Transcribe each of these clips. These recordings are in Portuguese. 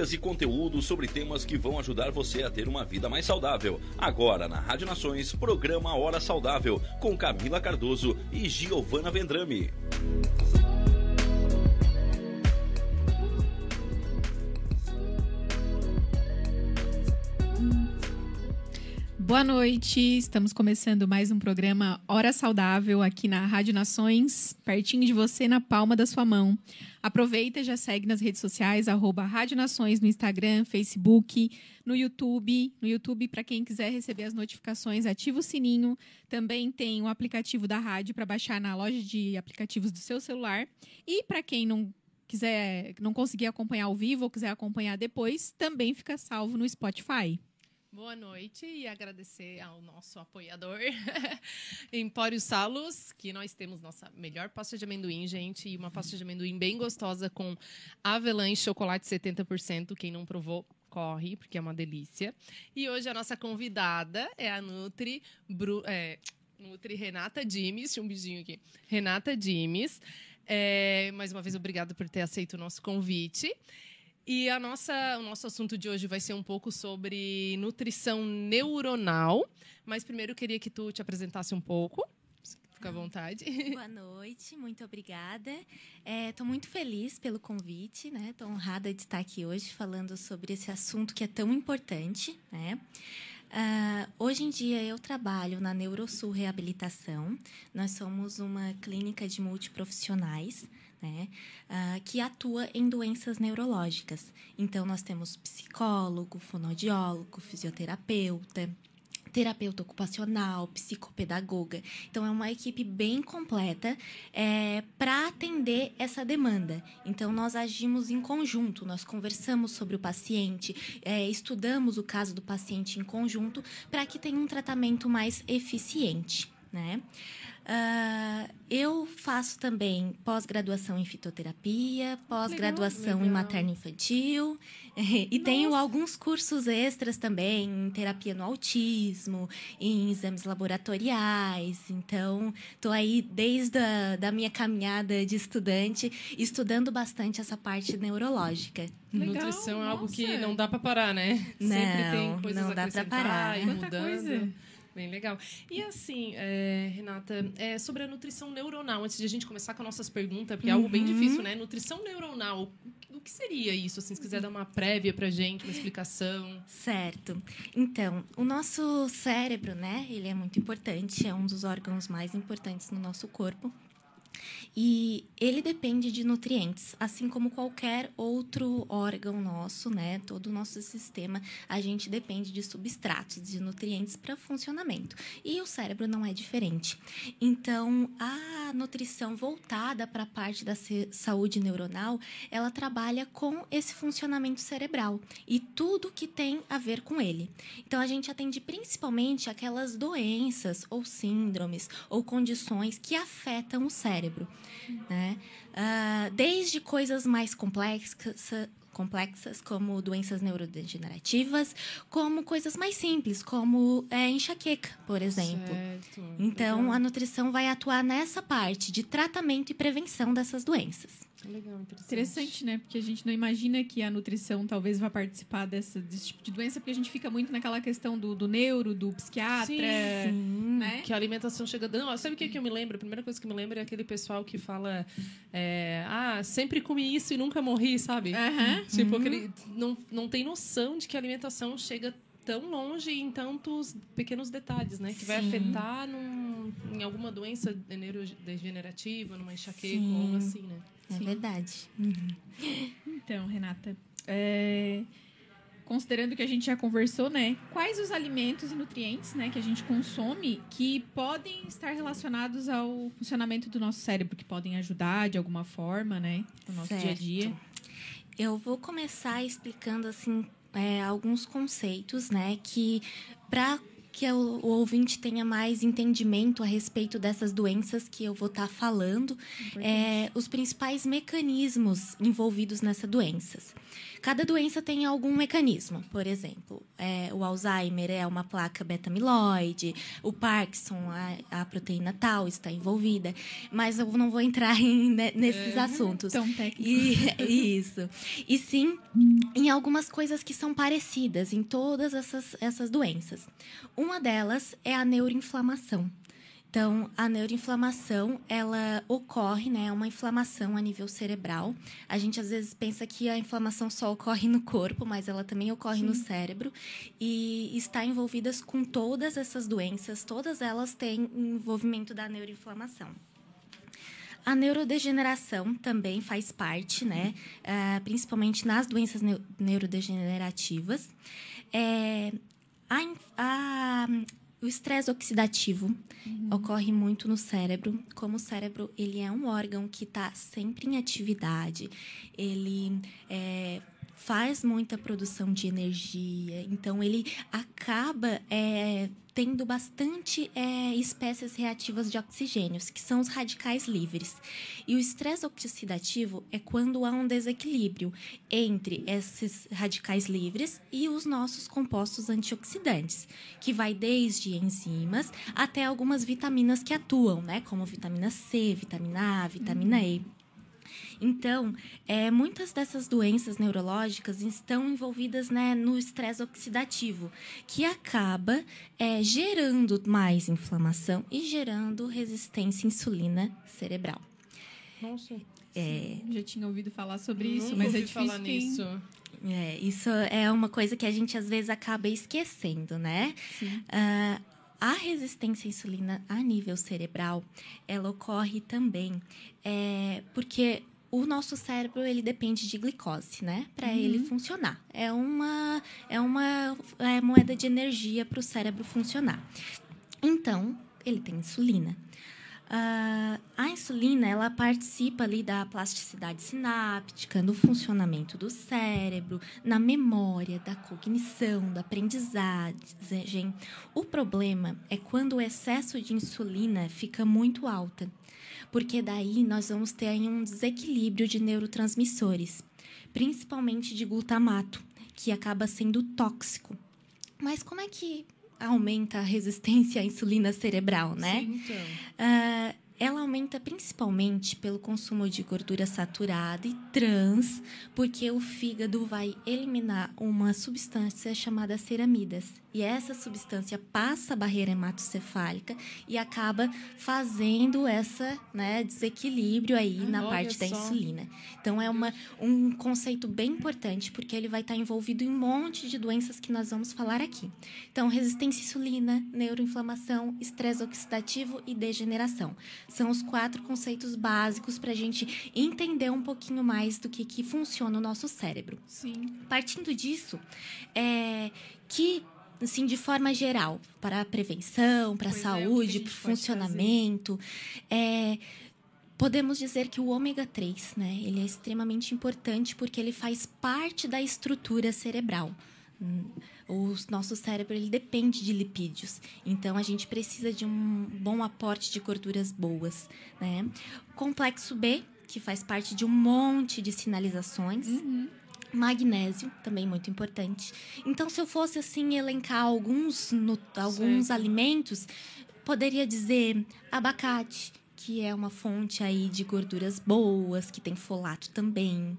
Dicas e conteúdo sobre temas que vão ajudar você a ter uma vida mais saudável. Agora na Rádio Nações, programa Hora Saudável, com Camila Cardoso e Giovana Vendrame. Boa noite, estamos começando mais um programa Hora Saudável aqui na Rádio Nações, pertinho de você, na palma da sua mão. Aproveita e já segue nas redes sociais, arroba Rádio Nações no Instagram, Facebook, no YouTube. No YouTube, para quem quiser receber as notificações, ativa o sininho. Também tem o aplicativo da rádio para baixar na loja de aplicativos do seu celular. E para quem não quiser, não conseguir acompanhar ao vivo ou quiser acompanhar depois, também fica salvo no Spotify. Boa noite e agradecer ao nosso apoiador, Empório Salos, que nós temos nossa melhor pasta de amendoim, gente, e uma pasta de amendoim bem gostosa com avelã e chocolate 70%. Quem não provou, corre, porque é uma delícia. E hoje a nossa convidada é a Nutri, Bru, é, Nutri Renata Dimes, um beijinho aqui, Renata Dimes. É, mais uma vez, obrigado por ter aceito o nosso convite. E a nossa, o nosso assunto de hoje vai ser um pouco sobre nutrição neuronal. Mas primeiro eu queria que tu te apresentasse um pouco. Fica à vontade. Boa noite, muito obrigada. Estou é, muito feliz pelo convite, né? Estou honrada de estar aqui hoje falando sobre esse assunto que é tão importante, né? Uh, hoje em dia eu trabalho na Neurosul Reabilitação. Nós somos uma clínica de multiprofissionais né, uh, que atua em doenças neurológicas. Então, nós temos psicólogo, fonoaudiólogo, fisioterapeuta, terapeuta ocupacional, psicopedagoga. Então, é uma equipe bem completa é, para atender essa demanda. Então, nós agimos em conjunto, nós conversamos sobre o paciente, é, estudamos o caso do paciente em conjunto para que tenha um tratamento mais eficiente. Né? Uh, eu faço também pós-graduação em fitoterapia, pós-graduação em materno-infantil e Nossa. tenho alguns cursos extras também em terapia no autismo, em exames laboratoriais. Então, estou aí desde a da minha caminhada de estudante, estudando bastante essa parte neurológica. Legal, Nutrição é algo que não dá para parar, né? Não, Sempre tem coisas não dá para parar. E mudando. Coisa. Bem legal. E assim, é, Renata, é, sobre a nutrição neuronal, antes de a gente começar com nossas perguntas, porque é algo bem uhum. difícil, né? Nutrição neuronal, o que seria isso? Assim, se quiser dar uma prévia pra gente, uma explicação. Certo. Então, o nosso cérebro, né? Ele é muito importante, é um dos órgãos mais importantes no nosso corpo. E ele depende de nutrientes, assim como qualquer outro órgão nosso, né? Todo o nosso sistema, a gente depende de substratos, de nutrientes para funcionamento. E o cérebro não é diferente. Então, a nutrição voltada para a parte da saúde neuronal, ela trabalha com esse funcionamento cerebral e tudo que tem a ver com ele. Então, a gente atende principalmente aquelas doenças ou síndromes ou condições que afetam o cérebro né? Uh, desde coisas mais complexas, complexas, como doenças neurodegenerativas, como coisas mais simples, como é, enxaqueca, por exemplo. Certo. Então, a nutrição vai atuar nessa parte de tratamento e prevenção dessas doenças. Legal, interessante. Interessante, né? Porque a gente não imagina que a nutrição talvez vá participar dessa, desse tipo de doença, porque a gente fica muito naquela questão do, do neuro, do psiquiatra. Sim, sim. Né? Que a alimentação chega. Não, sabe o que, que eu me lembro? A primeira coisa que eu me lembro é aquele pessoal que fala: é, Ah, sempre comi isso e nunca morri, sabe? Uhum. Tipo, uhum. aquele. Não, não tem noção de que a alimentação chega tão longe em tantos pequenos detalhes, né? Que Sim. vai afetar num, em alguma doença neurodegenerativa, numa enxaqueca Sim. ou algo assim, né? É Sim. verdade. Uhum. Então, Renata, é, considerando que a gente já conversou, né? Quais os alimentos e nutrientes, né, que a gente consome que podem estar relacionados ao funcionamento do nosso cérebro, que podem ajudar de alguma forma, né, no nosso certo. dia a dia? Eu vou começar explicando assim é, alguns conceitos, né, que para que o, ouvinte tenha mais entendimento a respeito dessas doenças que eu vou estar tá falando, é, os principais mecanismos envolvidos nessas doenças. Cada doença tem algum mecanismo. Por exemplo, é, o Alzheimer é uma placa beta-amiloide, o Parkinson, a, a, proteína tal está envolvida. Mas eu não vou entrar em, né, nesses é, assuntos. Tão técnico. E, isso. E sim, em algumas coisas que são parecidas em todas essas, essas doenças. Uma delas é a neuroinflamação. Então, a neuroinflamação, ela ocorre, né? É uma inflamação a nível cerebral. A gente às vezes pensa que a inflamação só ocorre no corpo, mas ela também ocorre Sim. no cérebro e está envolvidas com todas essas doenças, todas elas têm envolvimento da neuroinflamação. A neurodegeneração também faz parte, né? Uh, principalmente nas doenças neurodegenerativas. É, a, a o estresse oxidativo uhum. ocorre muito no cérebro. Como o cérebro ele é um órgão que está sempre em atividade, ele é, faz muita produção de energia, então ele acaba é, tendo bastante é, espécies reativas de oxigênios, que são os radicais livres. E o estresse oxidativo é quando há um desequilíbrio entre esses radicais livres e os nossos compostos antioxidantes, que vai desde enzimas até algumas vitaminas que atuam, né, como vitamina C, vitamina A, vitamina. E. Então, é, muitas dessas doenças neurológicas estão envolvidas né, no estresse oxidativo, que acaba é, gerando mais inflamação e gerando resistência à insulina cerebral. Nossa. É, já tinha ouvido falar sobre isso, mas é difícil falar nisso. É, isso é uma coisa que a gente às vezes acaba esquecendo, né? Uh, a resistência à insulina a nível cerebral, ela ocorre também é, porque o nosso cérebro ele depende de glicose, né, para uhum. ele funcionar. É uma é uma é moeda de energia para o cérebro funcionar. Então ele tem insulina. Uh, a insulina ela participa ali da plasticidade sináptica, no funcionamento do cérebro, na memória, da cognição, da aprendizagem. O problema é quando o excesso de insulina fica muito alta porque daí nós vamos ter um desequilíbrio de neurotransmissores, principalmente de glutamato, que acaba sendo tóxico. Mas como é que aumenta a resistência à insulina cerebral, né? Sim, então. Uh, ela aumenta principalmente pelo consumo de gordura saturada e trans, porque o fígado vai eliminar uma substância chamada ceramidas. E essa substância passa a barreira hematocefálica e acaba fazendo essa né, desequilíbrio aí na parte só. da insulina. Então, é uma, um conceito bem importante, porque ele vai estar envolvido em um monte de doenças que nós vamos falar aqui. Então, resistência à insulina, neuroinflamação, estresse oxidativo e degeneração. São os quatro conceitos básicos para a gente entender um pouquinho mais do que, que funciona o nosso cérebro. Sim. Partindo disso, é que assim, de forma geral, para a prevenção, para a é, saúde, gente para o funcionamento, é, podemos dizer que o ômega 3, né, ele é extremamente importante porque ele faz parte da estrutura cerebral. Hum, O nosso cérebro ele depende de lipídios, então a gente precisa de um bom aporte de gorduras boas, né? Complexo B, que faz parte de um monte de sinalizações, Magnésio, também muito importante. Então, se eu fosse assim elencar alguns, nu- alguns alimentos, poderia dizer abacate, que é uma fonte aí de gorduras boas, que tem folato também.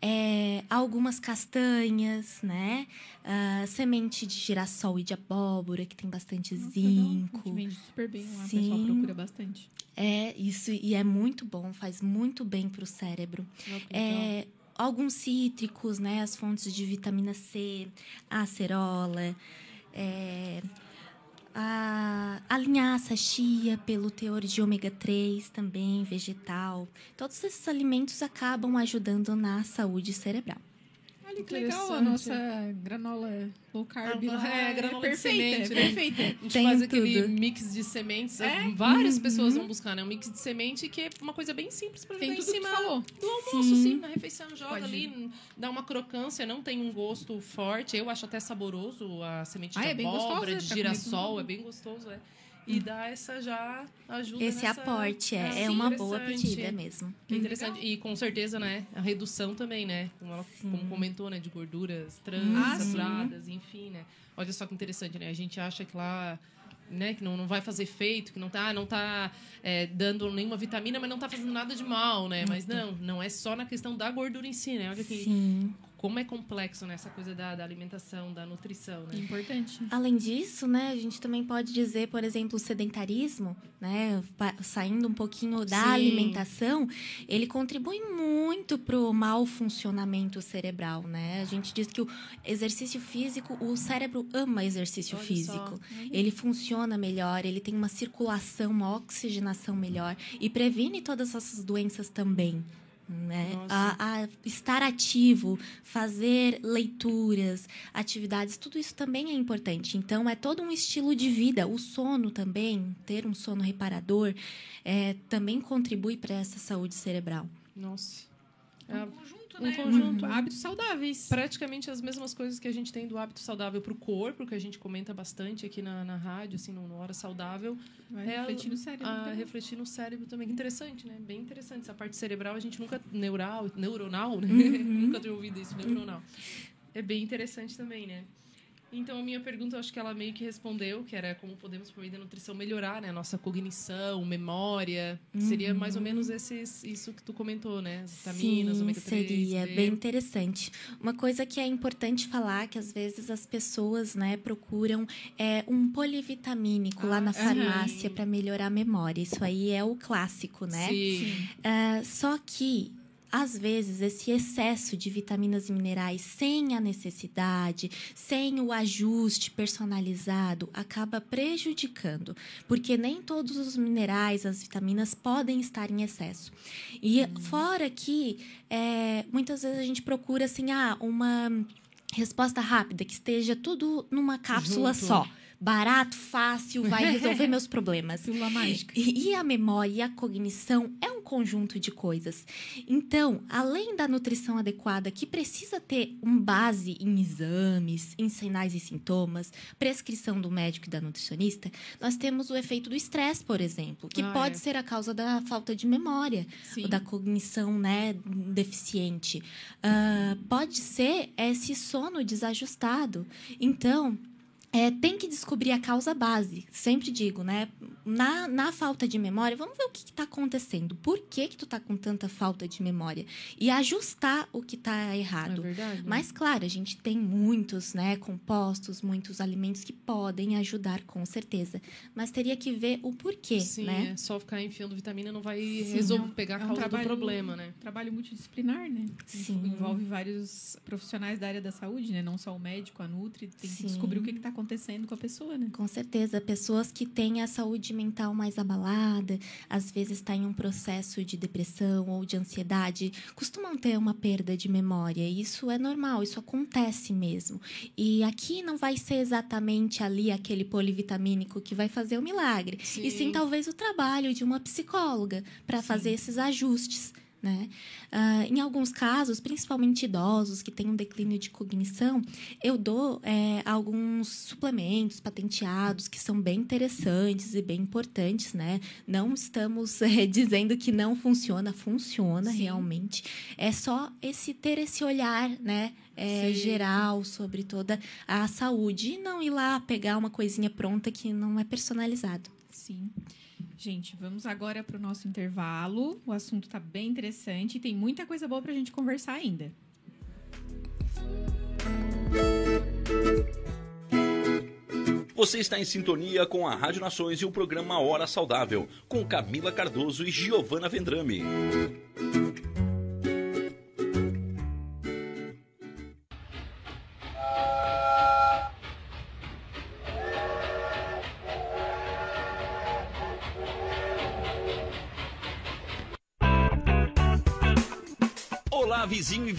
É, algumas castanhas, né? Ah, semente de girassol e de abóbora, que tem bastante Nossa, zinco. vende super bem lá, o Sim. pessoal procura bastante. É, isso, e é muito bom, faz muito bem para o cérebro. É, alguns cítricos, né? As fontes de vitamina C, a acerola, é, a, a linhaça chia, pelo teor de ômega 3 também, vegetal. Todos esses alimentos acabam ajudando na saúde cerebral. Olha que legal a nossa granola low carb Ah, lá. é, granola de perfeita, semente, né? perfeita. A gente Tem faz aquele tudo. mix de sementes. É? Várias Uhum. pessoas vão buscar, né? Um mix de semente que é uma coisa bem simples para jogar em cima falou. do almoço, Sim. sim. Na refeição, joga Pode ali, dá uma crocância, não tem um gosto forte. Eu acho até saboroso a semente Ah, de é bem abóbora, gostosa, de pra girassol, é bem gostoso, é. E dá essa já ajuda Esse nessa... aporte é, é sim, uma boa pedida mesmo. Que é interessante. E com certeza, né? A redução também, né? Como, ela, como comentou, né? De gorduras trans, Ah, sim. saturadas, enfim, né? Olha só que interessante, né? A gente acha que lá. Né, que não, não vai fazer efeito, que não tá, não tá é, dando nenhuma vitamina, mas não tá fazendo nada de mal, né? Mas não, não é só na questão da gordura em si, né? Olha que Sim. como é complexo né, essa coisa da, da alimentação, da nutrição, né? Importante. Além disso, né, a gente também pode dizer, por exemplo, o sedentarismo, né, saindo um pouquinho da Sim. alimentação, ele contribui muito para o mau funcionamento cerebral, né? A gente diz que o exercício físico, o cérebro ama exercício Olha físico. só. Ele funciona melhor, ele tem uma circulação, uma oxigenação melhor e previne todas essas doenças também. Né? A, a estar ativo, fazer leituras, atividades, tudo isso também é importante. Então, é todo um estilo de vida. O sono também, ter um sono reparador, é, também contribui para essa saúde cerebral. Nossa. Um É conjunto, um né? conjunto. Hábitos saudáveis. praticamente as mesmas coisas que a gente tem do hábito saudável para o corpo, que a gente comenta bastante aqui na, na rádio, assim, no, no Hora Saudável, Vai É, refletir no cérebro. a também. refletir no cérebro também. Que Interessante, né? Bem interessante. Essa parte cerebral a gente nunca. Neural, neuronal, né? Uhum. nunca tinha ouvido isso, neuronal. É bem interessante também, né? Então, a minha pergunta, eu acho que ela meio que respondeu, que era como podemos, por meio da nutrição, melhorar né? a nossa cognição, memória. Seria mais ou menos esses, isso que tu comentou, né? As vitaminas, Sim, ômega 3, seria B. bem interessante. Uma coisa que é importante falar, que às vezes as pessoas né, procuram é um polivitamínico lá Ah, na sim. farmácia para melhorar a memória. Isso aí é o clássico, né? Sim. Ah, só que, às vezes, esse excesso de vitaminas e minerais sem a necessidade, sem o ajuste personalizado, acaba prejudicando. Porque nem todos os minerais, as vitaminas, podem estar em excesso. E fora que, é, muitas vezes a gente procura, assim, ah, uma resposta rápida, que esteja tudo numa cápsula Junto. só. Barato, fácil, vai resolver meus problemas. Pílula mágica. E e a memória e a cognição é um conjunto de coisas. Então, além da nutrição adequada, que precisa ter um base em exames, em sinais e sintomas, prescrição do médico e da nutricionista, nós temos o efeito do estresse, por exemplo, que Ah, pode é. ser a causa da falta de memória, Sim. ou da cognição né, deficiente. Ah, pode ser esse sono desajustado. Então, é, tem que descobrir a causa base. Sempre digo, né? Na, na falta de memória, vamos ver o que está acontecendo. Por que, que tu tá com tanta falta de memória? E ajustar o que está É errado. verdade. né? Mas, claro, a gente tem muitos, né, compostos, muitos alimentos que podem ajudar, com certeza. Mas teria que ver o porquê, Sim, né? é, só ficar enfiando vitamina não vai Sim, resolver, é um- pegar a é um causa trabalho- do problema, né? Trabalho multidisciplinar, né? Sim. Envolve vários profissionais da área da saúde, né? Não só o médico, a Nutri. Tem que Sim. descobrir o que está acontecendo com a pessoa, né? Com certeza. Pessoas que têm a saúde mental mais abalada, às vezes está em um processo de depressão ou de ansiedade, costumam ter uma perda de memória. Isso é normal, isso acontece mesmo. E aqui não vai ser exatamente ali aquele polivitamínico que vai fazer o milagre. Sim. E sim, talvez, o trabalho de uma psicóloga para fazer esses ajustes. Né? Uh, em alguns casos, principalmente idosos que têm um declínio de cognição, eu dou é, alguns suplementos patenteados que são bem interessantes e bem importantes. Né? Não estamos é, dizendo que não funciona, funciona Sim. realmente. É só esse ter esse olhar né, é, geral sobre toda a saúde e não ir lá pegar uma coisinha pronta que não é personalizado. Sim. Gente, vamos agora para o nosso intervalo. O assunto está bem interessante e tem muita coisa boa para a gente conversar ainda. Você está em sintonia com a Rádio Nações e o programa Hora Saudável, com Camila Cardoso e Giovana Vendrame.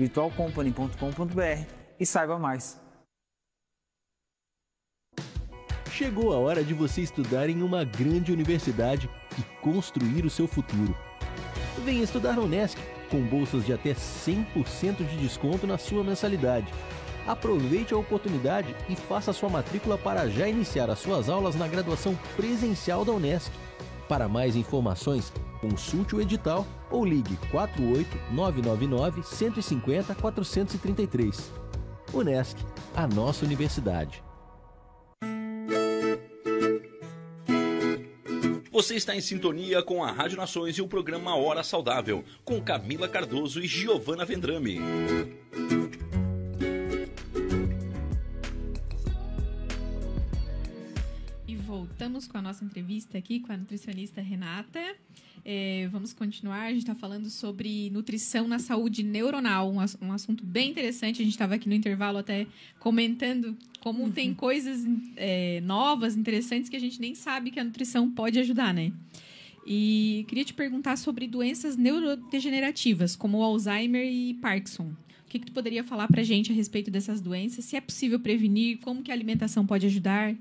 virtualcompany.com.br e saiba mais. Chegou a hora de você estudar em uma grande universidade e construir o seu futuro. Venha estudar na Unesc, com bolsas de até 100% de desconto na sua mensalidade. Aproveite a oportunidade e faça sua matrícula para já iniciar as suas aulas na graduação presencial da Unesc. Para mais informações, consulte o edital ou ligue 48 999 150 433. Unesc, a nossa universidade. Você está em sintonia com a Rádio Nações e o programa Hora Saudável, com Camila Cardoso e Giovana Vendrame. Voltamos com a nossa entrevista aqui com a nutricionista Renata. É, vamos continuar. A gente está falando sobre nutrição na saúde neuronal, um, um assunto bem interessante. A gente estava aqui no intervalo até comentando como uhum. tem coisas é, novas, interessantes que a gente nem sabe que a nutrição pode ajudar, né? E queria te perguntar sobre doenças neurodegenerativas, como Alzheimer e Parkinson. O que, que tu poderia falar para a gente a respeito dessas doenças? Se é possível prevenir? Como que a alimentação pode ajudar?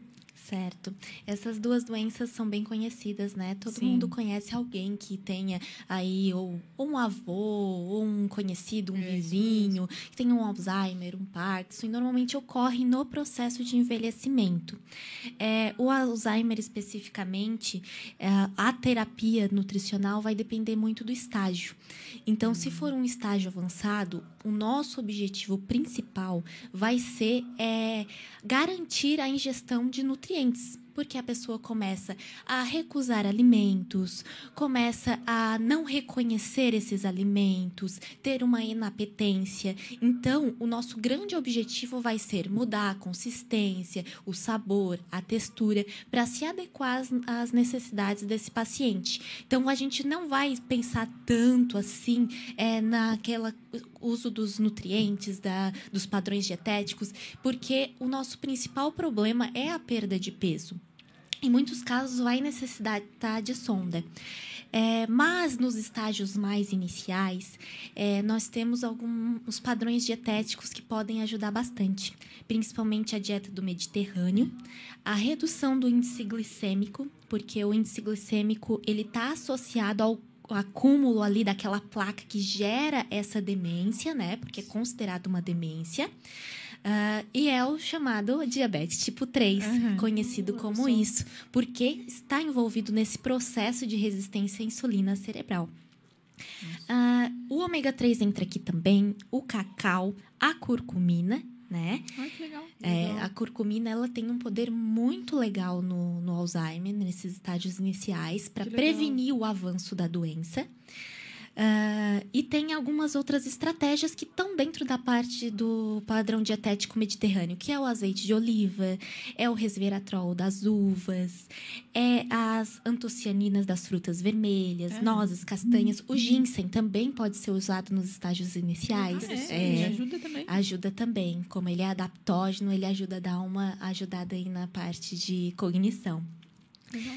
Certo. Essas duas doenças são bem conhecidas, né? Todo Sim. mundo conhece alguém que tenha aí ou, um avô, ou um conhecido, um é, vizinho, que tenha um Alzheimer, um Parkinson, e normalmente ocorre no processo de envelhecimento. É, o Alzheimer, especificamente, é, a terapia nutricional vai depender muito do estágio. Então, se for um estágio avançado, o nosso objetivo principal vai ser é, garantir a ingestão de nutrientes Porque a pessoa começa a recusar alimentos, começa a não reconhecer esses alimentos, ter uma inapetência. Então, o nosso grande objetivo vai ser mudar a consistência, o sabor, a textura, para se adequar às, às necessidades desse paciente. Então, a gente não vai pensar tanto assim é, naquela uso dos nutrientes, da, dos padrões dietéticos, porque o nosso principal problema é a perda de peso. Em muitos casos, vai necessitar de sonda. É, mas nos estágios mais iniciais, é, nós temos alguns padrões dietéticos que podem ajudar bastante, principalmente a dieta do Mediterrâneo, a redução do índice glicêmico, porque o índice glicêmico ele está associado ao acúmulo ali daquela placa que gera essa demência, né? Porque é considerado uma demência. Uh, e é o chamado diabetes tipo 3, uhum. conhecido como isso, porque está envolvido nesse processo de resistência à insulina cerebral. Uh, o ômega 3 entra aqui também, o cacau, a curcumina, né? Ai, que legal. É, a curcumina ela tem um poder muito legal no, no Alzheimer, nesses estágios iniciais, para prevenir o avanço da doença. Uh, e tem algumas outras estratégias que estão dentro da parte do padrão dietético mediterrâneo, que é o azeite de oliva, é o resveratrol das uvas, é as antocianinas das frutas vermelhas, é. nozes, castanhas. O ginseng também pode ser usado nos estágios iniciais. Ah, é, é, ajuda também. Ajuda também. Como ele é adaptógeno, ele ajuda a dar uma ajudada aí na parte de cognição. Legal.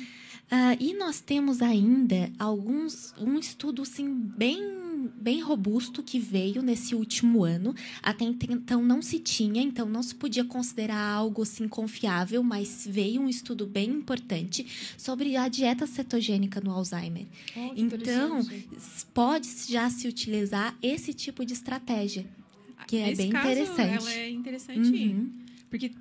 Uh, e nós temos ainda alguns um estudo assim, bem bem robusto que veio nesse último ano. Até então não se tinha, então não se podia considerar algo assim confiável, mas veio um estudo bem importante sobre a dieta cetogênica no Alzheimer. Oh, então, pode já se utilizar esse tipo de estratégia, que é Nesse bem caso, interessante. Ela é interessante, uhum. porque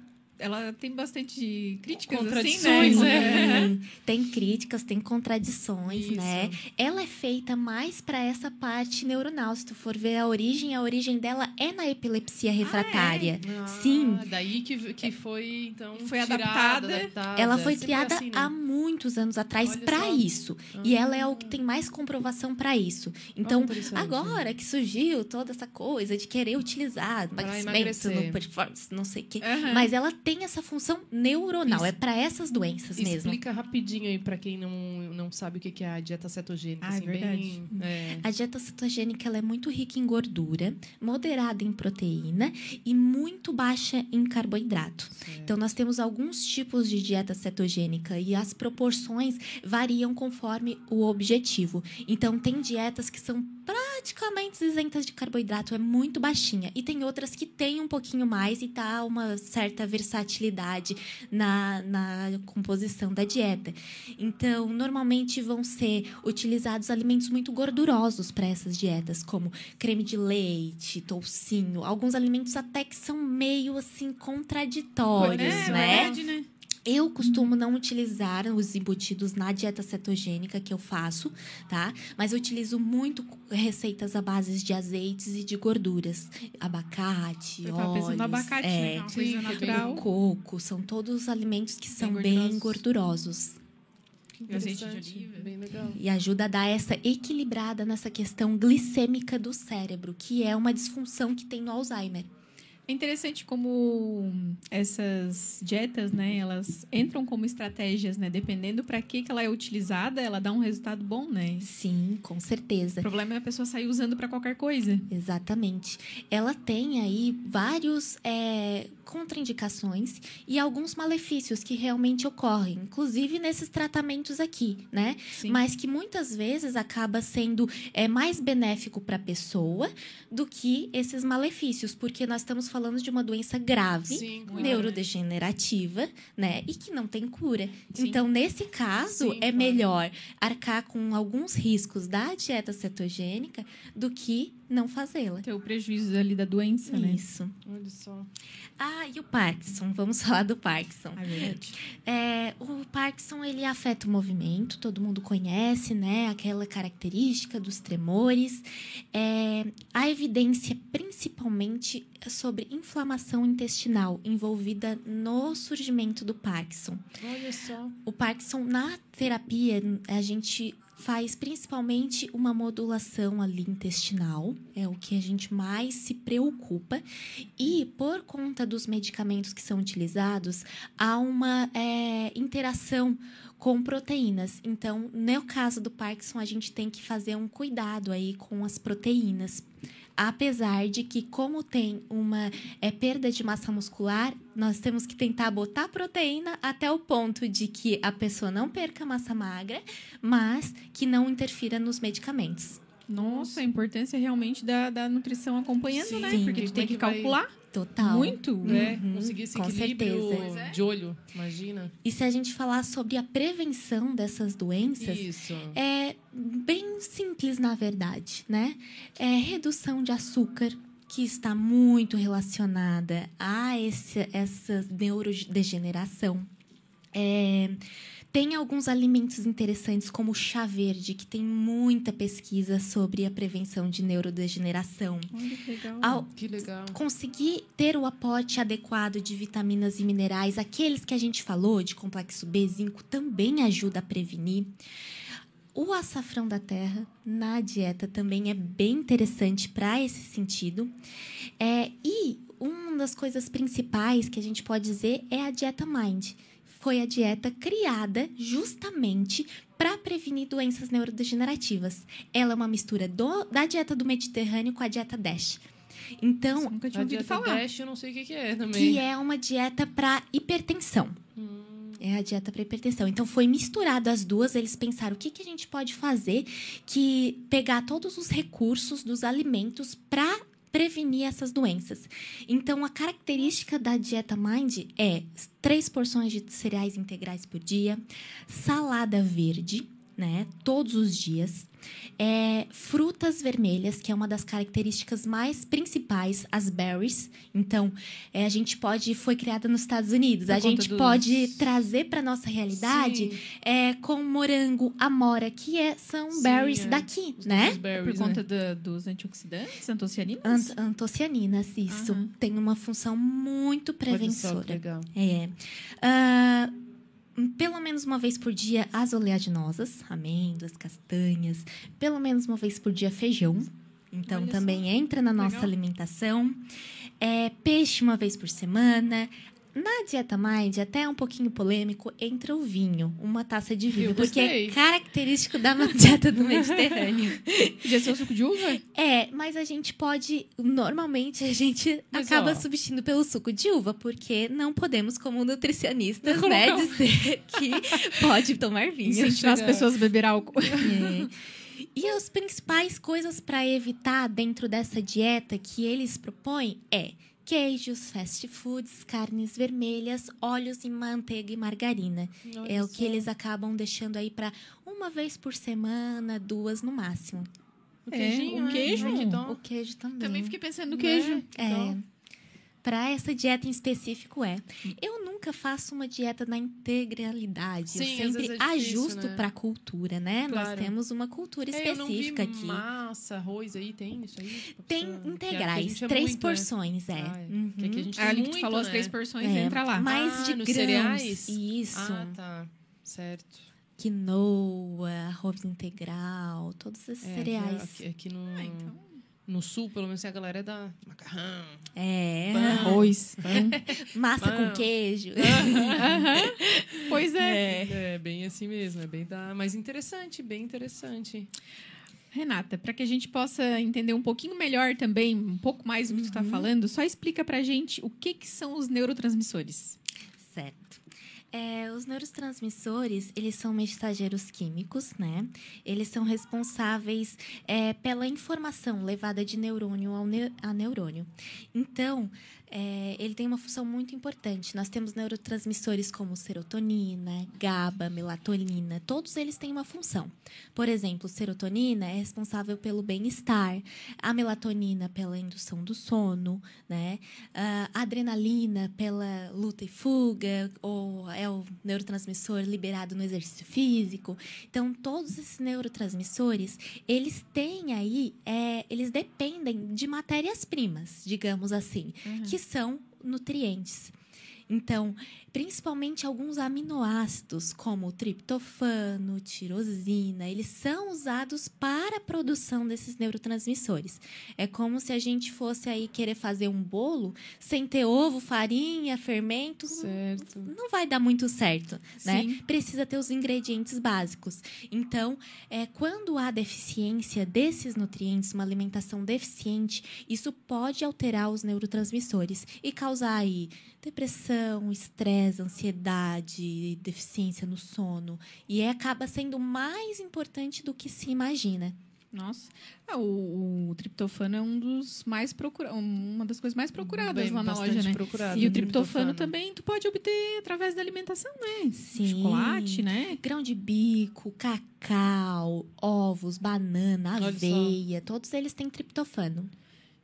ela tem bastante críticas, assim, contradições, assim, né? É. Tem críticas, tem contradições, Isso. né? Ela é feita mais para essa parte neuronal. Se tu for ver a origem, a origem dela é na epilepsia refratária. Ah, é? ah, Sim. Daí que, que foi, então, foi adaptada. adaptada. Ela foi criada assim, né? há muitos anos atrás para isso. Ah. E ela é o que tem mais comprovação para isso. Então, agora que surgiu toda essa coisa de querer utilizar emagrecimento no performance, não sei o quê. Uhum. Mas ela tem tem essa função neuronal, Isso. é para essas doenças Explica mesmo. Explica rapidinho aí para quem não, não sabe o que é a dieta cetogênica. Ah, é assim, é verdade. Bem, é... A dieta cetogênica ela é muito rica em gordura, moderada em proteína e muito baixa em carboidrato. Certo. Então, nós temos alguns tipos de dieta cetogênica e as proporções variam conforme o objetivo. Então, tem dietas que são praticamente isentas de carboidrato, é muito baixinha. E tem outras que têm um pouquinho mais e tá uma certa versatilidade na, na composição da dieta. Então, normalmente vão ser utilizados alimentos muito gordurosos para essas dietas, como creme de leite, toucinho, alguns alimentos até que são meio assim contraditórios, é, né? Verdade, né? Eu costumo não utilizar os embutidos na dieta cetogênica que eu faço, tá? Mas eu utilizo muito receitas à base de azeites e de gorduras. Abacate, eu óleos. Pensando abacate, é, né? coisa natural. Coco, são todos alimentos que são bem gordurosos. Azeite de oliva. Bem legal. E ajuda a dar essa equilibrada nessa questão glicêmica do cérebro, que é uma disfunção que tem no Alzheimer. É interessante como essas dietas, né, elas entram como estratégias, né, dependendo para que, que ela é utilizada, ela dá um resultado bom, né? Sim, com certeza. O problema é a pessoa sair usando para qualquer coisa. Exatamente. Ela tem aí vários é, contraindicações e alguns malefícios que realmente ocorrem, inclusive nesses tratamentos aqui, né? Sim. Mas que muitas vezes acaba sendo é, mais benéfico para a pessoa do que esses malefícios, porque nós estamos falando de uma doença grave, Sim, neurodegenerativa, né? E que não tem cura. Sim. Então, nesse caso, Sim, é melhor arcar com alguns riscos da dieta cetogênica do que não fazê-la. Ter o prejuízo ali da doença, né? Isso. Olha só. Ah, e o Parkinson? Vamos falar do Parkinson. É verdade. É, o Parkinson, ele afeta o movimento, todo mundo conhece, né? Aquela característica dos tremores. É, a evidência, principalmente, sobre inflamação intestinal envolvida no surgimento do Parkinson. Olha só. O Parkinson, na terapia, a gente faz principalmente uma modulação ali intestinal, é o que a gente mais se preocupa. E por conta dos medicamentos que são utilizados, há uma é, interação com proteínas. Então, no caso do Parkinson, a gente tem que fazer um cuidado aí com as proteínas. Apesar de que, como tem uma é, perda de massa muscular, nós temos que tentar botar proteína até o ponto de que a pessoa não perca massa magra, mas que não interfira nos medicamentos. Nossa, a importância realmente da, da nutrição acompanhando, Sim, né? sim. Porque tu Como tem é que vai- calcular Total. muito. Né? Uhum, Conseguir esse com equilíbrio certeza. de olho, imagina. E se a gente falar sobre a prevenção dessas doenças, Isso. é bem simples, na verdade, né? É redução de açúcar, que está muito relacionada a esse, essa neurodegeneração. É, tem alguns alimentos interessantes, como o chá verde, que tem muita pesquisa sobre a prevenção de neurodegeneração. Olha que legal. Ao Que legal. conseguir ter o aporte adequado de vitaminas e minerais, aqueles que a gente falou, de complexo B, zinco, também ajuda a prevenir. O açafrão da terra na dieta também é bem interessante para esse sentido. É, e uma das coisas principais que a gente pode dizer é a dieta Mind. Foi a dieta criada justamente para prevenir doenças neurodegenerativas. Ela é uma mistura do- da dieta do Mediterrâneo com a dieta DASH. Então, Nunca tinha A ouvido dieta falar. Dash, eu não sei o que, que é também. que é uma dieta para hipertensão. Hum, É a dieta para hipertensão. Então foi misturado as duas. Eles pensaram o que, que a gente pode fazer que pegar todos os recursos dos alimentos para prevenir essas doenças. Então a característica da dieta Mind é três porções de cereais integrais por dia, salada verde, né, todos os dias. É, frutas vermelhas, que é uma das características mais principais, as berries. Então, é, a gente pode, foi criada nos Estados Unidos, Por a gente dos- pode trazer para nossa realidade é, com morango, amora, que é- são Sim, berries é. daqui, os né? berries, Por né? conta da- dos antioxidantes, antocianinas? Ant antocianinas, isso. Aham. Tem uma função muito prevençora. legal. É. Ah, pelo menos uma vez por dia, as oleaginosas, amêndoas, castanhas. Pelo menos uma vez por dia, feijão. Então, Olha também entra na nossa Legal. alimentação. É, peixe uma vez por semana. Na dieta Mind, até é um pouquinho polêmico, entra o vinho, uma taça de vinho, porque é característico da dieta do Mediterrâneo. Podia ser o suco de uva? É, mas a gente pode. Normalmente a gente Mas, acaba ó. substituindo pelo suco de uva, porque não podemos, como nutricionistas, Não, né, não. dizer que pode tomar vinho. Incentivar as pessoas a beber álcool. É. E as principais coisas para evitar dentro dessa dieta que eles propõem é queijos, fast foods, carnes vermelhas, óleos e manteiga e margarina. Olha é o que eles acabam deixando aí para uma vez por semana, duas no máximo. O É, queijinho, o né? queijo. Ai, que dó. O queijo também. Também fiquei pensando no Né? queijo. Que É. Para essa dieta em específico é. Eu nunca faço uma dieta na integralidade. Sim, eu sempre é difícil, ajusto né? para a cultura, né? Nós Claro. temos uma cultura É, específica aqui. massa, arroz aí, tem isso aí? Tipo, Tem pessoa- que aqui a integrais, gente é três muito, né? porções, é. Ah, é. Uhum. Que aqui a gente Ah, que tu muito, falou as né? três porções, É, entra lá. Mais Ah, de nos grãos. cereais? Isso. Ah, tá. Certo. Quinoa, arroz integral, todos esses É, cereais. Aqui, aqui no, Ah, então. No sul, pelo menos, a galera é da macarrão. É. Arroz. Massa Pão. com queijo. Pois é. É. bem assim mesmo, é bem da... Mas interessante, bem interessante. Renata, para que a gente possa entender um pouquinho melhor também, um pouco mais do que tu está falando, só explica pra gente o que, que são os neurotransmissores. É, os neurotransmissores, eles são mensageiros químicos, né? Eles são responsáveis é, pela informação levada de neurônio ao neu- a neurônio. Então, é, ele tem uma função muito importante. Nós temos neurotransmissores como serotonina, GABA, melatonina, todos eles têm uma função. Por exemplo, serotonina é responsável pelo bem-estar, a melatonina pela indução do sono, né? a adrenalina pela luta e fuga, ou é o neurotransmissor liberado no exercício físico. Então, todos esses neurotransmissores, eles têm aí, é, eles dependem de matérias-primas, digamos assim, uhum. que são nutrientes. Então, principalmente alguns aminoácidos, como o triptofano, tirosina, eles são usados para a produção desses neurotransmissores. É como se a gente fosse aí querer fazer um bolo sem ter ovo, farinha, fermento, certo. não vai dar muito certo, né? Sim. né? Precisa ter os ingredientes básicos. Então, é, quando há deficiência desses nutrientes, uma alimentação deficiente, isso pode alterar os neurotransmissores e causar aí depressão, estresse, ansiedade, deficiência no sono. E é, acaba sendo mais importante do que se imagina. Nossa. Ah, o, o, triptofano é um dos mais procurados, uma das coisas mais procuradas Bem, lá na loja, né? Procurado, e o triptofano, triptofano, também tu pode obter através da alimentação, né? Sim. Chocolate, né? Grão de bico, cacau, ovos, banana, aveia, todos eles têm triptofano.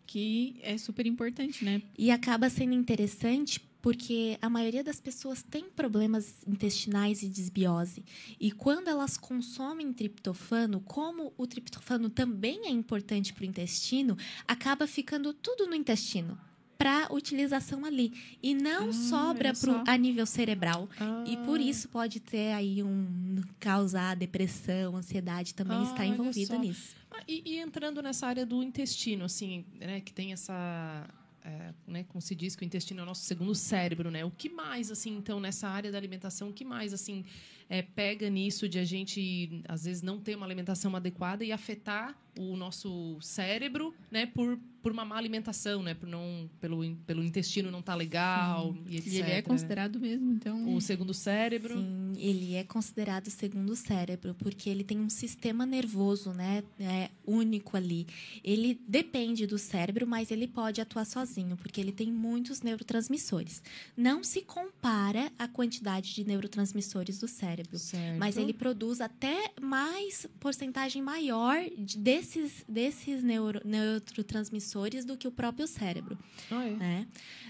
Que é super importante, né? E acaba sendo interessante porque a maioria das pessoas tem problemas intestinais e desbiose. E quando elas consomem triptofano, como o triptofano também é importante para o intestino, acaba ficando tudo no intestino para utilização ali e não ah, sobra pro, a nível cerebral ah. e por isso pode ter aí um causar depressão, ansiedade também ah, está envolvido nisso. Ah, e, e, entrando nessa área do intestino, assim, né, que tem essa é, né, como se diz que o intestino é o nosso segundo cérebro, né? O que mais, assim, então, nessa área da alimentação, o que mais, assim, é, pega nisso de a gente, às vezes, não ter uma alimentação adequada e afetar o nosso cérebro, né, por, por uma má alimentação, né, por não, pelo, pelo intestino não estar tá legal Sim. e etc. E ele é considerado mesmo, então... O segundo cérebro. Sim, ele é considerado o segundo cérebro, porque ele tem um sistema nervoso, né, é, único ali. Ele depende do cérebro, mas ele pode atuar sozinho, porque ele tem muitos neurotransmissores. Não se compara a quantidade de neurotransmissores do cérebro, certo. mas ele produz até mais porcentagem maior desse desses, desses neuro, neurotransmissores do que o próprio cérebro. Ah, é? Né?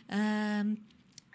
Ah,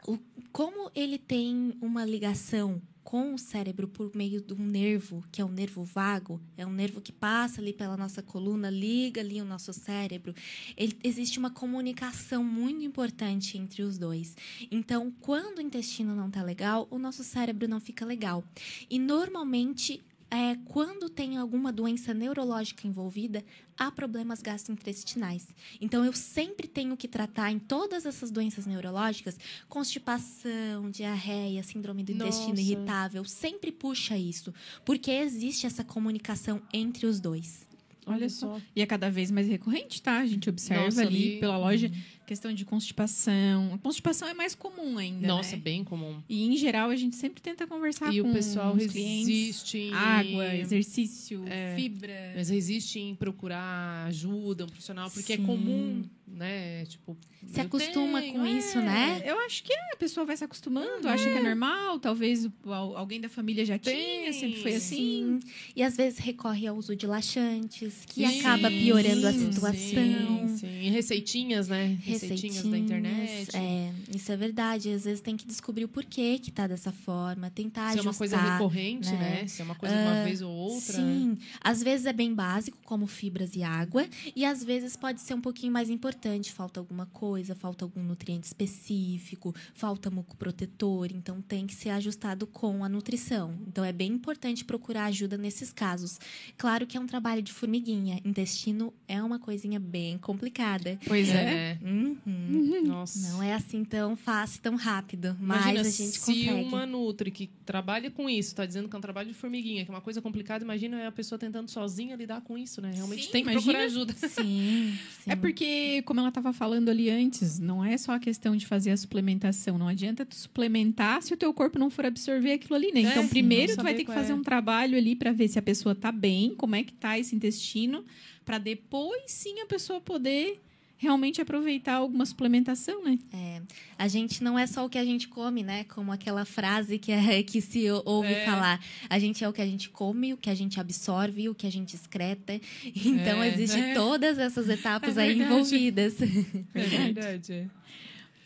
o, como ele tem uma ligação com o cérebro por meio de um nervo, que é o nervo vago, é um nervo que passa ali pela nossa coluna, liga ali o nosso cérebro. Ele, existe uma comunicação muito importante entre os dois. Então, quando o intestino não está legal, o nosso cérebro não fica legal. E normalmente é, quando tem alguma doença neurológica envolvida, há problemas gastrointestinais. Então, eu sempre tenho que tratar em todas essas doenças neurológicas constipação, diarreia, síndrome do Nossa. intestino irritável. Sempre puxa isso, porque existe essa comunicação entre os dois. Olha só. E é cada vez mais recorrente, tá? A gente observa Nossa, ali, ali pela loja. Uhum questão de constipação. A constipação é mais comum ainda. Nossa, né? bem comum. E em geral a gente sempre tenta conversar e com o pessoal os resiste clientes. Água, exercício, é, fibra. Mas resiste em procurar ajuda, um profissional, porque é Sim. é comum né? Tipo, se acostuma tenho, com é, isso, né? Eu acho que a pessoa vai se acostumando, acha que é normal, talvez alguém da família já Tem. tinha, sempre foi assim. Sim. E às vezes recorre ao uso de laxantes, que sim, acaba piorando a situação. Sim, sim. E receitinhas, né? Receitinhas, da internet. É, isso é verdade. Às vezes tem que descobrir o porquê que tá dessa forma, tentar Se ajustar. Se é uma coisa recorrente, né? né? Se é uma coisa uh, uma vez ou outra. Sim. Às vezes é bem básico, como fibras e água, e às vezes pode ser um pouquinho mais importante falta alguma coisa, falta algum nutriente específico, falta muco protetor, então tem que ser ajustado com a nutrição. Então é bem importante procurar ajuda nesses casos. Claro que é um trabalho de formiguinha, intestino é uma coisinha bem complicada. Pois é. é. Uhum. Nossa. Não é assim tão fácil, tão rápido, Imagina mas a gente se consegue. Se uma Nutri que trabalha com isso, está dizendo que é um trabalho de formiguinha, que é uma coisa complicada, imagina a pessoa tentando sozinha lidar com isso, né? Realmente Sim, tem que imagina. procurar ajuda. Sim, sim. É porque como ela estava falando ali antes, não é só a questão de fazer a suplementação. Não adianta tu suplementar se o teu corpo não for absorver aquilo ali, né? É, então, primeiro tu vai ter que fazer é. um trabalho ali para ver se a pessoa tá bem, como é que tá esse intestino, para depois sim a pessoa poder realmente aproveitar alguma suplementação, né? É, a gente não é só o que a gente come, né? Como aquela frase que, é, que se ouve é. falar. A gente é o que a gente come, o que a gente absorve, o que a gente excreta. Então, é, existem é. todas essas etapas é aí envolvidas. É verdade.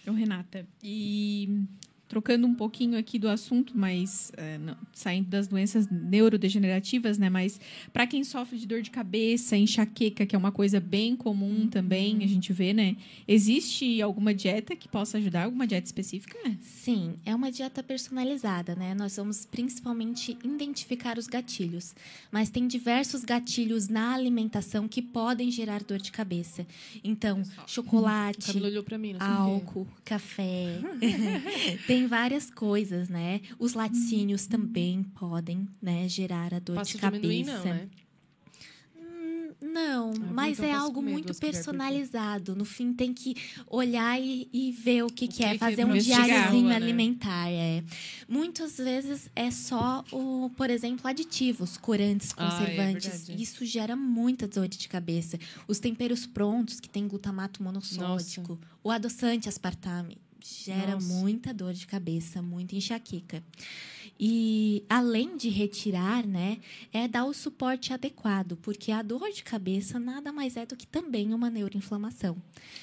Então, Renata, e trocando um pouquinho aqui do assunto, mas é, não, saindo das doenças neurodegenerativas, né? Mas para quem sofre de dor de cabeça, enxaqueca, que é uma coisa bem comum uhum. também, a gente vê, né? Existe alguma dieta que possa ajudar? Alguma dieta específica? Sim, é uma dieta personalizada, né? Nós vamos principalmente identificar os gatilhos, mas tem diversos gatilhos na alimentação que podem gerar dor de cabeça. Então, chocolate, mim, álcool, café. tem tem várias coisas, né? Os laticínios hum. também podem, né, gerar a dor Pasta de cabeça. Amendoim, não, né? Hum, não, ah, mas então é algo muito personalizado. No fim, tem que olhar e, e ver o que, o que, que é, fazer um diáriozinho né? alimentar. É. Muitas vezes é só, o, por exemplo, aditivos, corantes, conservantes. Ah, é Isso gera muita dor de cabeça. Os temperos prontos, que tem glutamato monossódico, Nossa. o adoçante aspartame gera Nossa. muita dor de cabeça, muita enxaqueca. E além de retirar, né, é dar o suporte adequado, porque a dor de cabeça nada mais é do que também uma neuroinflamação.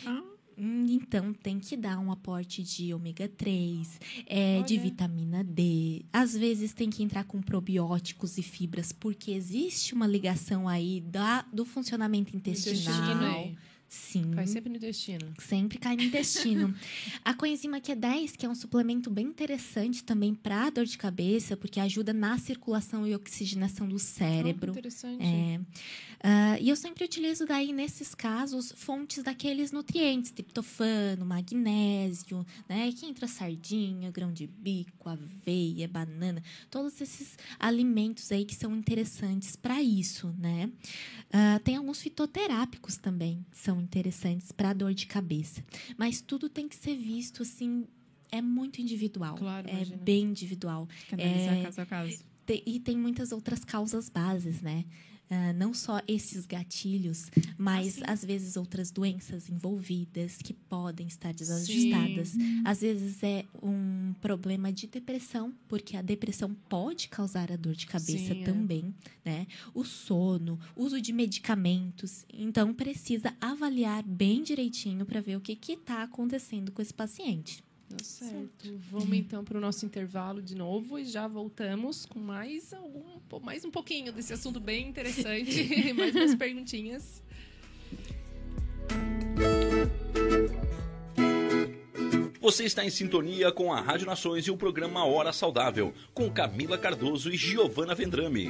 Ah. Hum, então, tem que dar um aporte de ômega 3, é, de vitamina D. Às vezes, tem que entrar com probióticos e fibras, porque existe uma ligação aí da, do funcionamento intestinal. Sim. Cai sempre no intestino. Sempre cai no intestino. a coenzima Q10, que é um suplemento bem interessante também para dor de cabeça, porque ajuda na circulação e oxigenação do cérebro. Oh, interessante. É. Uh, e eu sempre utilizo daí, nesses casos, fontes daqueles nutrientes, triptofano, magnésio, né? Que entra sardinha, grão de bico, aveia, banana, todos esses alimentos aí que são interessantes para isso, né? Uh, tem alguns fitoterápicos também, são interessantes para dor de cabeça. Mas tudo tem que ser visto assim é muito individual. Claro, é bem individual. É, caso a caso. e tem muitas outras causas bases, né? Uh, não só esses gatilhos, mas assim. às vezes outras doenças envolvidas que podem estar desajustadas. Sim. Às vezes é um problema de depressão, porque a depressão pode causar a dor de cabeça Sim, é. também, é. né? O sono, uso de medicamentos. Então precisa avaliar bem direitinho para ver o que está acontecendo com esse paciente. Tá certo. certo. Vamos então para o nosso intervalo de novo e já voltamos com mais algum, mais um pouquinho desse assunto bem interessante, mais umas perguntinhas. Você está em sintonia com a Rádio Nações e o programa Hora Saudável, com Camila Cardoso e Giovana Vendrame.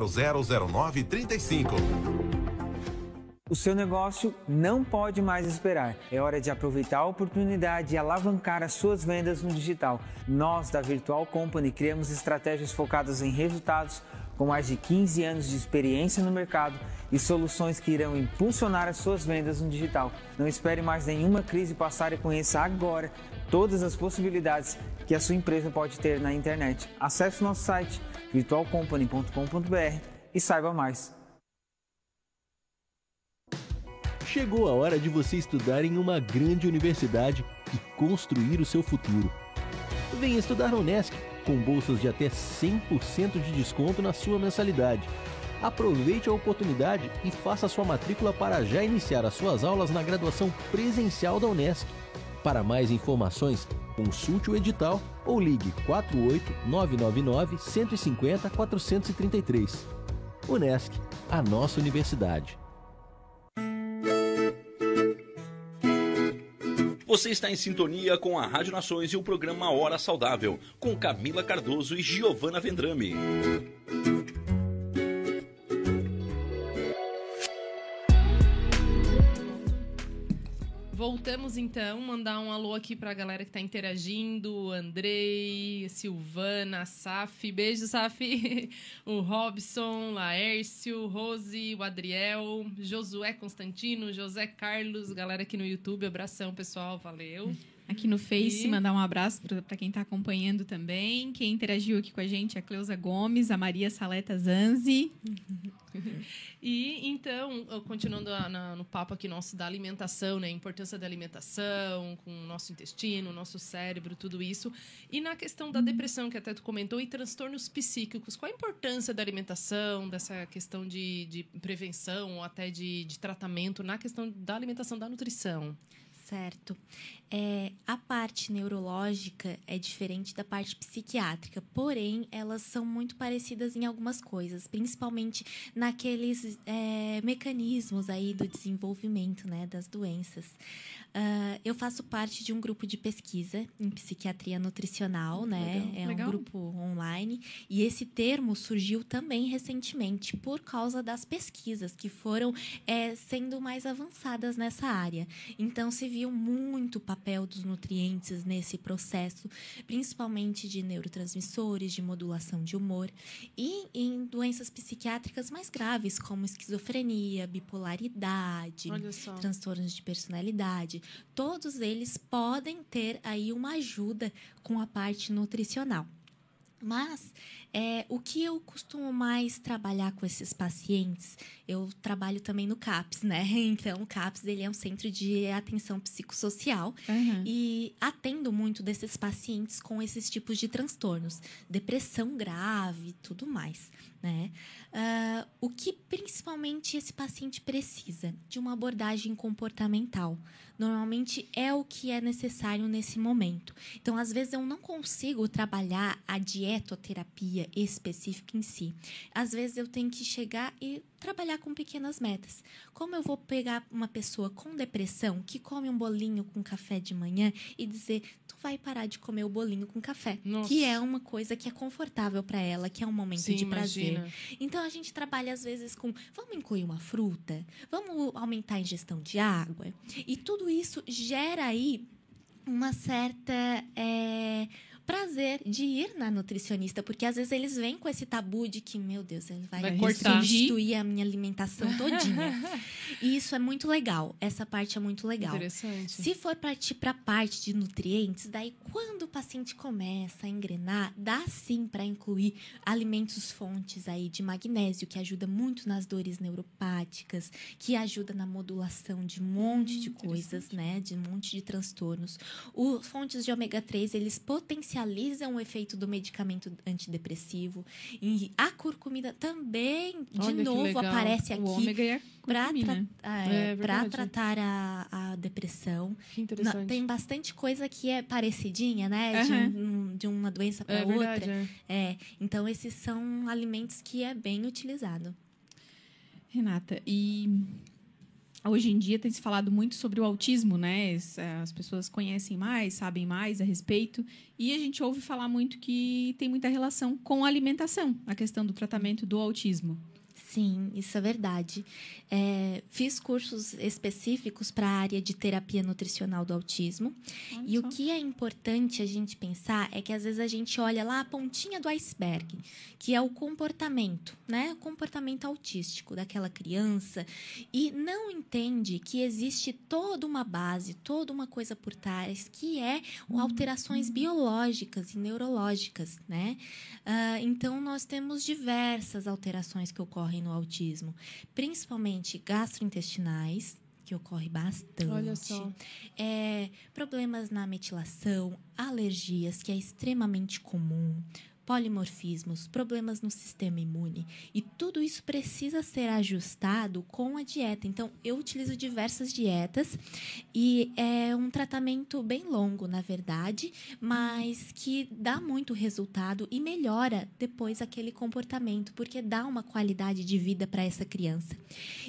000935. O seu negócio não pode mais esperar. É hora de aproveitar a oportunidade e alavancar as suas vendas no digital. Nós, da Virtual Company, criamos estratégias focadas em resultados com mais de 15 anos de experiência no mercado e soluções que irão impulsionar as suas vendas no digital. Não espere mais nenhuma crise passar e conheça agora todas as possibilidades que a sua empresa pode ter na internet. Acesse nosso site virtualcompany.com.br e saiba mais. Chegou a hora de você estudar em uma grande universidade e construir o seu futuro. Venha estudar na Unesc, com bolsas de até 100% de desconto na sua mensalidade. Aproveite a oportunidade e faça sua matrícula para já iniciar as suas aulas na graduação presencial da Unesc. Para mais informações, consulte o edital ou ligue 48 999 150 433. Unesc, a nossa universidade. Você está em sintonia com a Rádio Nações e o programa Hora Saudável, com Camila Cardoso e Giovana Vendrame. Voltamos então, mandar um alô aqui para a galera que está interagindo, Andrei, Silvana, Saf, beijo Saf, o Robson, Laércio, Rose, o Adriel, Josué Constantino, José Carlos, galera aqui no YouTube, abração pessoal, valeu. Aqui no Face, e... mandar um abraço para quem está acompanhando também. Quem interagiu aqui com a gente é a Cleusa Gomes, a Maria Saleta Zanzi. e então, continuando na, no papo aqui nosso da alimentação, né? A importância da alimentação, com o nosso intestino, o nosso cérebro, tudo isso. E na questão da depressão, que até tu comentou, e transtornos psíquicos. Qual a importância da alimentação, dessa questão de, de prevenção ou até de, de tratamento na questão da alimentação, da nutrição? Certo. É, a parte neurológica é diferente da parte psiquiátrica, porém, elas são muito parecidas em algumas coisas, principalmente naqueles é, mecanismos aí do desenvolvimento né, das doenças. Uh, eu faço parte de um grupo de pesquisa em psiquiatria nutricional, né? Legal, é legal. um grupo online. E esse termo surgiu também recentemente por causa das pesquisas que foram é, sendo mais avançadas nessa área. Então, se viu muito o papel dos nutrientes nesse processo, principalmente de neurotransmissores, de modulação de humor. E em doenças psiquiátricas mais graves, como esquizofrenia, bipolaridade, transtornos de personalidade todos eles podem ter aí uma ajuda com a parte nutricional. Mas é, o que eu costumo mais trabalhar com esses pacientes, eu trabalho também no CAPS, né? Então, o CAPS ele é um centro de atenção psicossocial uhum. e atendo muito desses pacientes com esses tipos de transtornos, depressão grave, e tudo mais, né? Uh, o que principalmente esse paciente precisa de uma abordagem comportamental normalmente é o que é necessário nesse momento. Então, às vezes, eu não consigo trabalhar a dietoterapia específica em si. Às vezes, eu tenho que chegar e trabalhar com pequenas metas. Como eu vou pegar uma pessoa com depressão que come um bolinho com café de manhã e dizer, tu vai parar de comer o bolinho com café, Nossa. que é uma coisa que é confortável para ela, que é um momento Sim, de prazer. Imagina. Então a gente trabalha às vezes com, vamos incluir uma fruta, vamos aumentar a ingestão de água e tudo isso gera aí uma certa é, prazer de ir na nutricionista, porque às vezes eles vêm com esse tabu de que, meu Deus, ele vai, vai substituir a minha alimentação todinha. e isso é muito legal. Essa parte é muito legal. Interessante. Se for partir para a parte de nutrientes, daí quando o paciente começa a engrenar, dá sim para incluir alimentos fontes aí de magnésio, que ajuda muito nas dores neuropáticas, que ajuda na modulação de um monte hum, de coisas, né, de um monte de transtornos. Os fontes de ômega 3, eles potencializam potencializam o efeito do medicamento antidepressivo. E a curcumina também, de Olha novo, aparece aqui. O ômega e a para tra é, é tratar a, a depressão. Que interessante. tem bastante coisa que é parecidinha, né? Uhum. De, um, de, uma doença para é outra. Verdade, é. é. Então, esses são alimentos que é bem utilizado. Renata, e Hoje em dia tem se falado muito sobre o autismo, né? As pessoas conhecem mais, sabem mais a respeito. E a gente ouve falar muito que tem muita relação com a alimentação, a questão do tratamento do autismo. Sim, isso é verdade. É, fiz cursos específicos para a área de terapia nutricional do autismo. Olha e o que é importante a gente pensar é que às vezes a gente olha lá a pontinha do iceberg, que é o comportamento, né? O comportamento autístico daquela criança e não entende que existe toda uma base, toda uma coisa por trás, que é alterações biológicas e neurológicas, né? Uh, então, nós temos diversas alterações que ocorrem no autismo, principalmente gastrointestinais, que ocorre bastante. Olha só. É, problemas na metilação, alergias, que é extremamente comum, polimorfismos, problemas no sistema imune. E tudo isso precisa ser ajustado com a dieta. Então, eu utilizo diversas dietas e é um tratamento bem longo, na verdade, mas que dá muito resultado e melhora depois aquele comportamento, porque dá uma qualidade de vida para essa criança.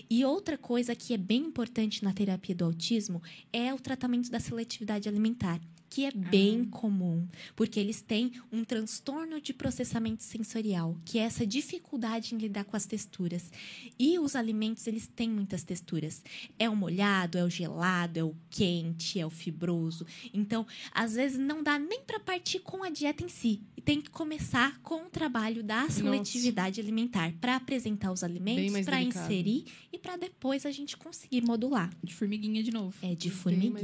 E outra coisa que é bem importante na terapia do autismo é o tratamento da seletividade alimentar que é bem ah. comum, porque eles têm um transtorno de processamento sensorial, que é essa dificuldade em lidar com as texturas. E os alimentos, eles têm muitas texturas. É o molhado, é o gelado, é o quente, é o fibroso. Então, às vezes não dá nem para partir com a dieta em si. E tem que começar com o trabalho da seletividade Nossa. alimentar para apresentar os alimentos, para inserir e para depois a gente conseguir modular. De formiguinha de novo. É de formiguinha.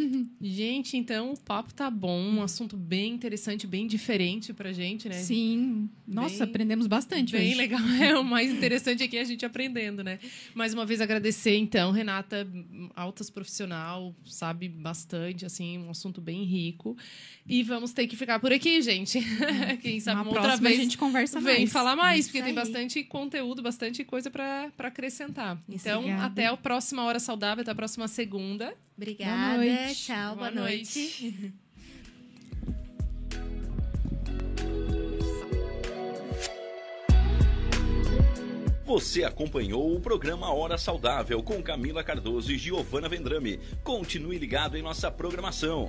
gente, então o papo tá bom, um assunto bem interessante, bem diferente pra gente, né? Sim. Nossa, bem, aprendemos bastante Bem hoje. legal. É o mais interessante aqui é a gente aprendendo, né? Mais uma vez agradecer, então, Renata, altas profissional, sabe bastante, assim, um assunto bem rico. E vamos ter que ficar por aqui, gente. Quem sabe uma, uma outra vez a gente conversa vem mais. falar mais, Isso porque aí. tem bastante conteúdo, bastante coisa para acrescentar. Isso, então, obrigada. até a próxima Hora Saudável, até a próxima segunda. Obrigada. Boa noite. Tchau, boa, boa noite. noite. Você acompanhou o programa Hora Saudável com Camila Cardoso e Giovana Vendrame. Continue ligado em nossa programação.